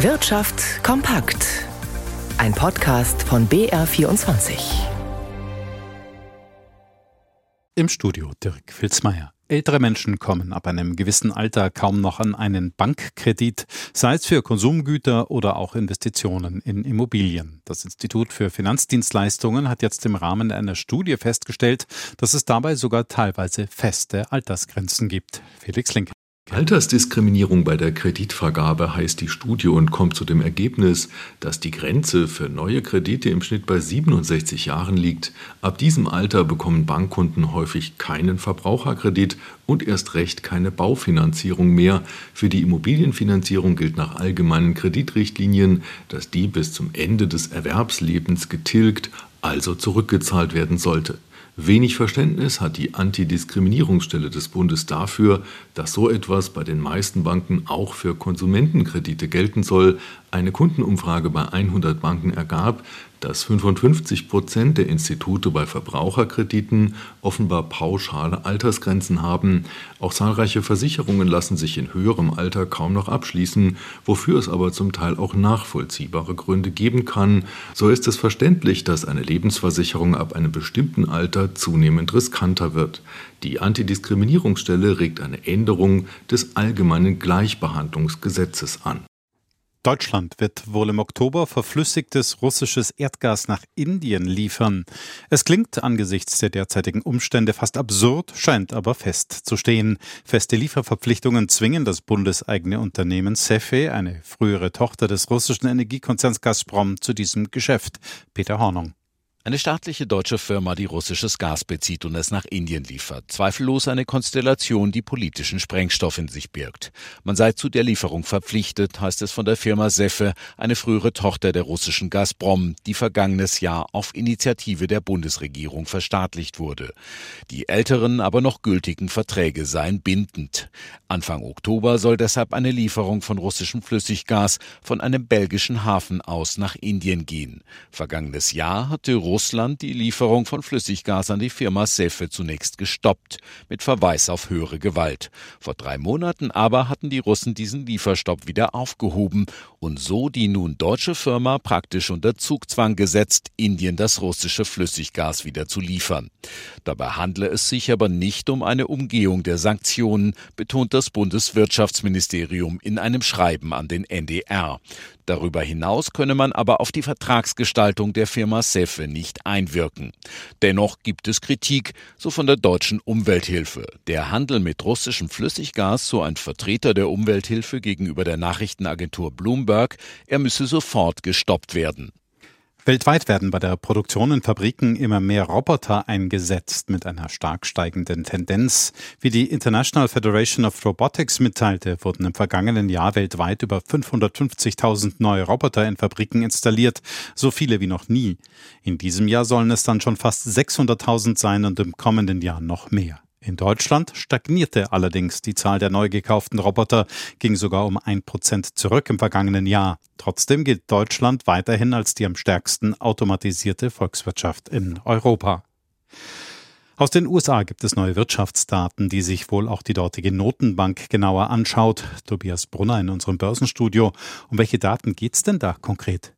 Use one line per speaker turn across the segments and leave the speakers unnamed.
Wirtschaft kompakt. Ein Podcast von BR24.
Im Studio Dirk Filzmeier. Ältere Menschen kommen ab einem gewissen Alter kaum noch an einen Bankkredit, sei es für Konsumgüter oder auch Investitionen in Immobilien. Das Institut für Finanzdienstleistungen hat jetzt im Rahmen einer Studie festgestellt, dass es dabei sogar teilweise feste Altersgrenzen gibt. Felix Link.
Altersdiskriminierung bei der Kreditvergabe heißt die Studie und kommt zu dem Ergebnis, dass die Grenze für neue Kredite im Schnitt bei 67 Jahren liegt. Ab diesem Alter bekommen Bankkunden häufig keinen Verbraucherkredit und erst recht keine Baufinanzierung mehr. Für die Immobilienfinanzierung gilt nach allgemeinen Kreditrichtlinien, dass die bis zum Ende des Erwerbslebens getilgt, also zurückgezahlt werden sollte. Wenig Verständnis hat die Antidiskriminierungsstelle des Bundes dafür, dass so etwas bei den meisten Banken auch für Konsumentenkredite gelten soll. Eine Kundenumfrage bei 100 Banken ergab, dass 55 Prozent der Institute bei Verbraucherkrediten offenbar pauschale Altersgrenzen haben. Auch zahlreiche Versicherungen lassen sich in höherem Alter kaum noch abschließen, wofür es aber zum Teil auch nachvollziehbare Gründe geben kann. So ist es verständlich, dass eine Lebensversicherung ab einem bestimmten Alter zunehmend riskanter wird. Die Antidiskriminierungsstelle regt eine Änderung des allgemeinen Gleichbehandlungsgesetzes an.
Deutschland wird wohl im Oktober verflüssigtes russisches Erdgas nach Indien liefern. Es klingt angesichts der derzeitigen Umstände fast absurd, scheint aber festzustehen. Feste Lieferverpflichtungen zwingen das bundeseigene Unternehmen Cefe, eine frühere Tochter des russischen Energiekonzerns Gazprom, zu diesem Geschäft. Peter Hornung.
Eine staatliche deutsche Firma, die russisches Gas bezieht und es nach Indien liefert. Zweifellos eine Konstellation, die politischen Sprengstoff in sich birgt. Man sei zu der Lieferung verpflichtet, heißt es von der Firma Seffe, eine frühere Tochter der russischen Gazprom, die vergangenes Jahr auf Initiative der Bundesregierung verstaatlicht wurde. Die älteren, aber noch gültigen Verträge seien bindend. Anfang Oktober soll deshalb eine Lieferung von russischem Flüssiggas von einem belgischen Hafen aus nach Indien gehen. Vergangenes Jahr hatte die Lieferung von Flüssiggas an die Firma Sefe zunächst gestoppt, mit Verweis auf höhere Gewalt. Vor drei Monaten aber hatten die Russen diesen Lieferstopp wieder aufgehoben und so die nun deutsche Firma praktisch unter Zugzwang gesetzt, Indien das russische Flüssiggas wieder zu liefern. Dabei handle es sich aber nicht um eine Umgehung der Sanktionen, betont das Bundeswirtschaftsministerium in einem Schreiben an den NDR. Darüber hinaus könne man aber auf die Vertragsgestaltung der Firma Sefe nicht einwirken. Dennoch gibt es Kritik, so von der deutschen Umwelthilfe. Der Handel mit russischem Flüssiggas, so ein Vertreter der Umwelthilfe gegenüber der Nachrichtenagentur Bloomberg, er müsse sofort gestoppt werden.
Weltweit werden bei der Produktion in Fabriken immer mehr Roboter eingesetzt, mit einer stark steigenden Tendenz. Wie die International Federation of Robotics mitteilte, wurden im vergangenen Jahr weltweit über 550.000 neue Roboter in Fabriken installiert, so viele wie noch nie. In diesem Jahr sollen es dann schon fast 600.000 sein und im kommenden Jahr noch mehr. In Deutschland stagnierte allerdings die Zahl der neu gekauften Roboter, ging sogar um ein Prozent zurück im vergangenen Jahr. Trotzdem gilt Deutschland weiterhin als die am stärksten automatisierte Volkswirtschaft in Europa. Aus den USA gibt es neue Wirtschaftsdaten, die sich wohl auch die dortige Notenbank genauer anschaut. Tobias Brunner in unserem Börsenstudio. Um welche Daten geht's denn da konkret?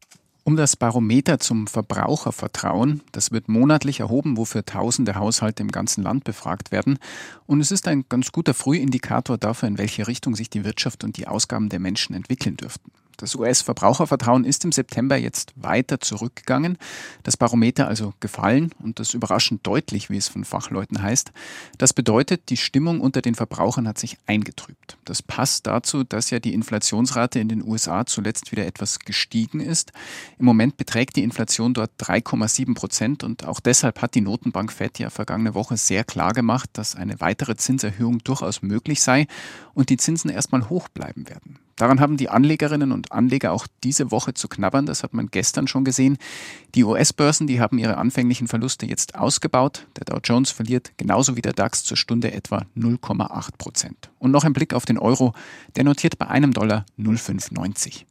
Um das Barometer zum Verbrauchervertrauen, das wird monatlich erhoben, wofür tausende Haushalte im ganzen Land befragt werden. Und es ist ein ganz guter Frühindikator dafür, in welche Richtung sich die Wirtschaft und die Ausgaben der Menschen entwickeln dürften. Das US-Verbrauchervertrauen ist im September jetzt weiter zurückgegangen, das Barometer also gefallen und das überraschend deutlich, wie es von Fachleuten heißt. Das bedeutet, die Stimmung unter den Verbrauchern hat sich eingetrübt. Das passt dazu, dass ja die Inflationsrate in den USA zuletzt wieder etwas gestiegen ist. Im Moment beträgt die Inflation dort 3,7 Prozent und auch deshalb hat die Notenbank Fed ja vergangene Woche sehr klar gemacht, dass eine weitere Zinserhöhung durchaus möglich sei und die Zinsen erstmal hoch bleiben werden. Daran haben die Anlegerinnen und Anleger auch diese Woche zu knabbern. Das hat man gestern schon gesehen. Die US-Börsen, die haben ihre anfänglichen Verluste jetzt ausgebaut. Der Dow Jones verliert genauso wie der DAX zur Stunde etwa 0,8 Prozent. Und noch ein Blick auf den Euro. Der notiert bei einem Dollar 0,590.